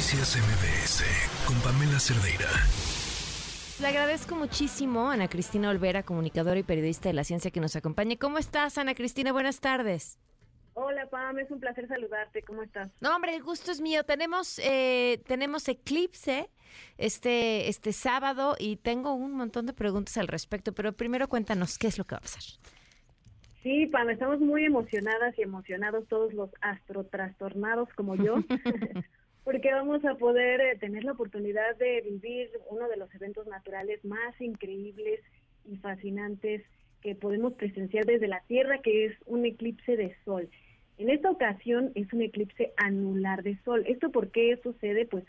Noticias MBS con Pamela Cerdeira. Le agradezco muchísimo a Ana Cristina Olvera, comunicadora y periodista de la ciencia que nos acompañe. ¿Cómo estás, Ana Cristina? Buenas tardes. Hola, Pam, es un placer saludarte. ¿Cómo estás? No, hombre, el gusto es mío. Tenemos eh, tenemos eclipse este este sábado y tengo un montón de preguntas al respecto, pero primero cuéntanos qué es lo que va a pasar. Sí, Pam, estamos muy emocionadas y emocionados todos los astrotrastornados como yo, porque vamos a poder eh, tener la oportunidad de vivir uno de los eventos naturales más increíbles y fascinantes que podemos presenciar desde la Tierra, que es un eclipse de sol. En esta ocasión es un eclipse anular de sol. ¿Esto por qué sucede? Pues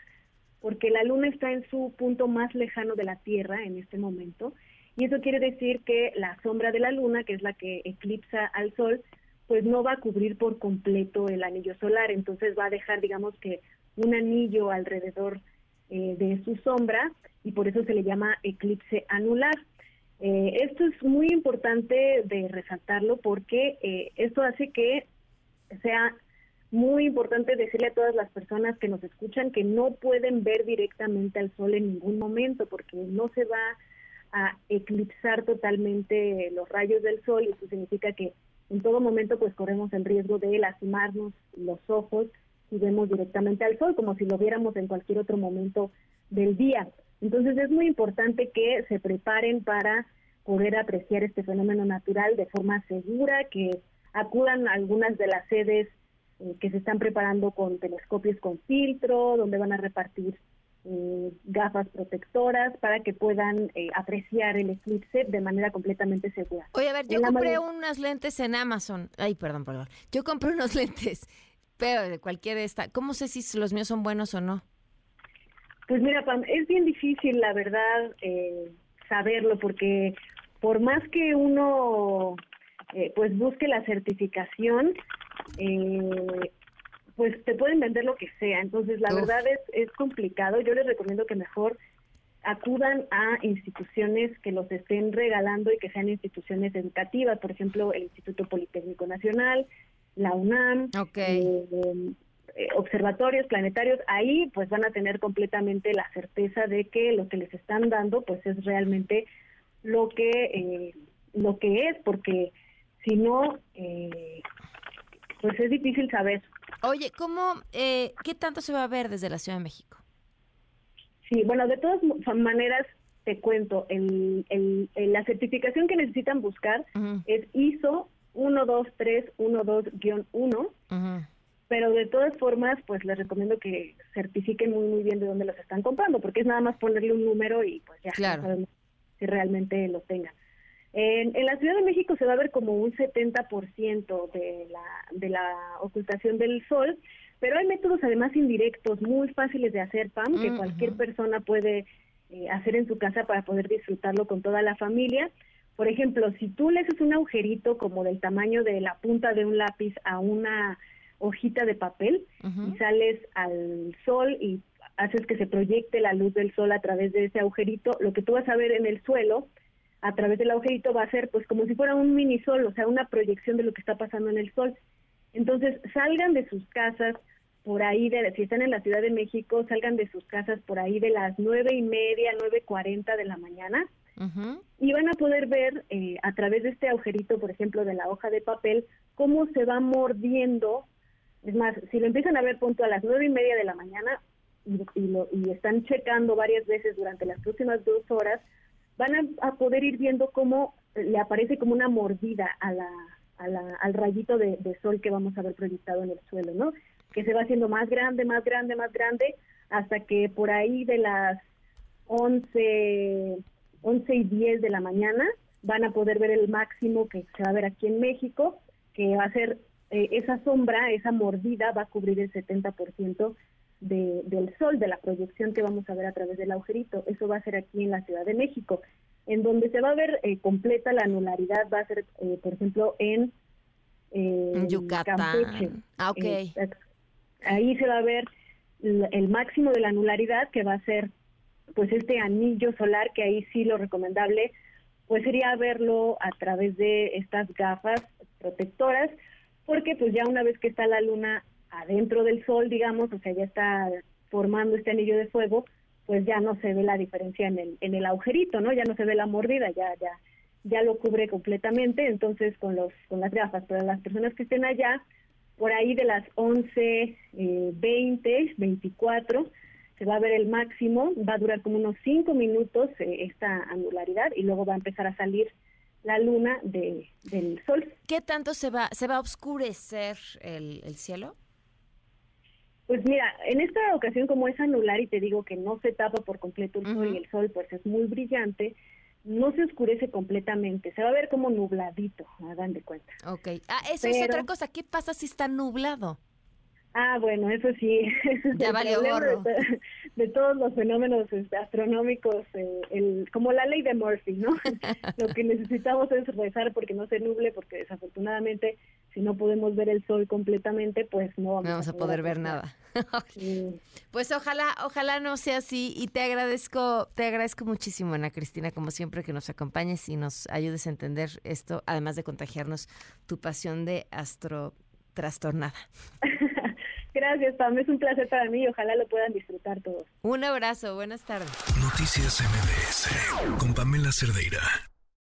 porque la Luna está en su punto más lejano de la Tierra en este momento y eso quiere decir que la sombra de la luna, que es la que eclipsa al sol, pues no va a cubrir por completo el anillo solar, entonces va a dejar, digamos que, un anillo alrededor eh, de su sombra y por eso se le llama eclipse anular. Eh, esto es muy importante de resaltarlo porque eh, esto hace que sea muy importante decirle a todas las personas que nos escuchan que no pueden ver directamente al sol en ningún momento porque no se va a eclipsar totalmente los rayos del sol y eso significa que en todo momento pues corremos el riesgo de lastimarnos los ojos si vemos directamente al sol como si lo viéramos en cualquier otro momento del día. Entonces es muy importante que se preparen para poder apreciar este fenómeno natural de forma segura, que acudan a algunas de las sedes eh, que se están preparando con telescopios con filtro, donde van a repartir eh, gafas protectoras para que puedan eh, apreciar el eclipse de manera completamente segura. Oye, a ver, yo compré unas lentes en Amazon. Ay, perdón, perdón. Yo compré unos lentes, pero de cualquier esta. ¿Cómo sé si los míos son buenos o no? Pues mira, Pam, es bien difícil, la verdad, eh, saberlo, porque por más que uno pues busque la certificación, eh, pues te pueden vender lo que sea. Entonces, la verdad es, es complicado. Yo les recomiendo que mejor acudan a instituciones que los estén regalando y que sean instituciones educativas, por ejemplo, el Instituto Politécnico Nacional, la UNAM, eh, eh, observatorios planetarios, ahí pues van a tener completamente la certeza de que lo que les están dando pues es realmente lo que eh, lo que es, porque si no, pues es difícil saber. Oye, ¿cómo, eh, qué tanto se va a ver desde la Ciudad de México? Sí, bueno, de todas maneras te cuento, el, el, la certificación que necesitan buscar es ISO 12312-1, pero de todas formas, pues les recomiendo que certifiquen muy muy bien de dónde los están comprando, porque es nada más ponerle un número y pues ya claro. sabemos si realmente lo tengan. En, la Ciudad de México se va a ver como un 70% de la, de la ocultación del sol, pero hay métodos además indirectos muy fáciles de hacer, Pam, que cualquier persona puede eh, hacer en su casa para poder disfrutarlo con toda la familia. Por ejemplo, si tú le haces un agujerito como del tamaño de la punta de un lápiz a una hojita de papel y sales al sol y haces que se proyecte la luz del sol a través de ese agujerito, lo que tú vas a ver en el suelo a través del agujerito va a ser pues como si fuera un mini sol, o sea, una proyección de lo que está pasando en el sol. Entonces, salgan de sus casas por ahí, de, si están en la Ciudad de México, salgan de sus casas por ahí de las nueve y media, nueve cuarenta de la mañana y van a poder ver eh, a través de este agujerito, por ejemplo, de la hoja de papel, cómo se va mordiendo. Es más, si lo empiezan a ver punto a las nueve y media de la mañana y, lo, y están checando varias veces durante las próximas dos horas, van a, poder ir viendo cómo le aparece como una mordida a la, al rayito de, sol que vamos a ver proyectado en el suelo, ¿no? Que se va haciendo más grande, más grande, más grande, hasta que por ahí de las 11, 11 y 10 de la mañana van a poder ver el máximo que se va a ver aquí en México, que va a ser eh, esa sombra, esa mordida va a cubrir el 70% del sol, de la proyección que vamos a ver a través del agujerito. Eso va a ser aquí en la Ciudad de México. En donde se va a ver eh, completa la anularidad va a ser, eh, por ejemplo, en eh, Yucatán. Ah, ok. ahí se va a ver el máximo de la anularidad, que va a ser pues este anillo solar, que ahí sí lo recomendable pues sería verlo a través de estas gafas protectoras, porque pues ya una vez que está la luna adentro del sol, digamos, o sea, ya está formando este anillo de fuego, pues ya no se ve la diferencia en el, en el agujerito, ¿no? Ya no se ve la mordida, ya, ya, ya lo cubre completamente, entonces con los, con las gafas, pero las personas que estén allá, por ahí de las 11, eh, 20, 24, se va a ver el máximo, va a durar como unos 5 minutos eh, esta anularidad y luego va a empezar a salir la luna de, del sol. ¿Qué tanto se va, se va a oscurecer el, el cielo? Pues mira, en esta ocasión como es anular y te digo que no se tapa por completo el sol y el sol pues es muy brillante, no se oscurece completamente, se va a ver como nubladito, hagan de cuenta. Ok, ah, eso es otra cosa, ¿qué pasa si está nublado? Ah, bueno, eso sí. Ya vale gorro. De, de, todos los fenómenos este, astronómicos, eh, el, como la ley de Murphy, ¿no? Lo que necesitamos es rezar porque no se nuble, porque desafortunadamente si no podemos ver el sol completamente, pues no vamos, no vamos a, poder, ver nada. sí. Pues ojalá, ojalá no sea así y te agradezco, te agradezco muchísimo, Ana Cristina, como siempre que nos acompañes y nos ayudes a entender esto, además de contagiarnos tu pasión de astro trastornada. Gracias, Pam. Es un placer para mí y ojalá lo puedan disfrutar todos. Un abrazo. Buenas tardes. Noticias MBS con Pamela Cerdeira.